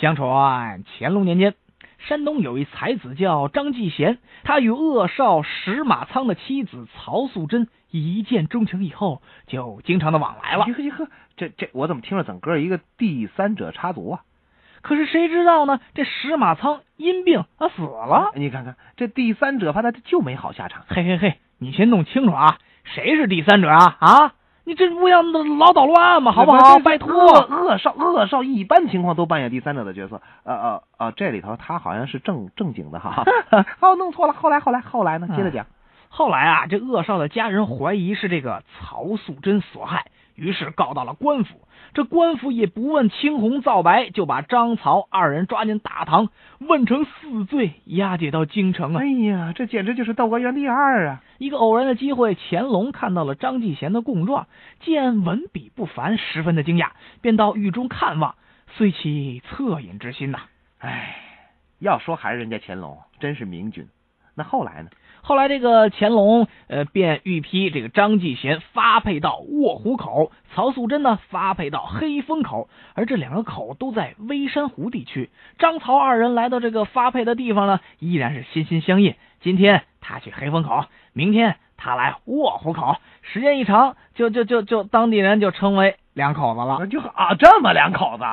相传乾隆年间，山东有一才子叫张继贤，他与恶少石马仓的妻子曹素贞一见钟情以后，就经常的往来了。呵呵呵，这这我怎么听着整个一个第三者插足啊？可是谁知道呢？这石马仓因病啊死了。你看看这第三者，怕他就没好下场。嘿嘿嘿，你先弄清楚啊，谁是第三者啊？啊？你这不要老捣乱嘛，好不好？拜托，恶少恶少一般情况都扮演第三者的角色。呃呃呃，这里头他好像是正正经的哈。哦，弄错了。后来后来后来呢？接着讲。后来啊，这恶少的家人怀疑是这个曹素贞所害，于是告到了官府。这官府也不问青红皂白，就把张曹二人抓进大堂，问成死罪，押解到京城啊！哎呀，这简直就是窦娥冤第二啊！一个偶然的机会，乾隆看到了张继贤的供状，见文笔不凡，十分的惊讶，便到狱中看望，遂起恻隐之心呐。哎，要说还是人家乾隆真是明君。那后来呢？后来这个乾隆呃，便御批这个张继贤发配到卧虎口，曹素贞呢发配到黑风口，而这两个口都在微山湖地区。张曹二人来到这个发配的地方呢，依然是心心相印。今天他去黑风口，明天他来卧虎口，时间一长，就就就就当地人就称为两口子了。就啊，这么两口子。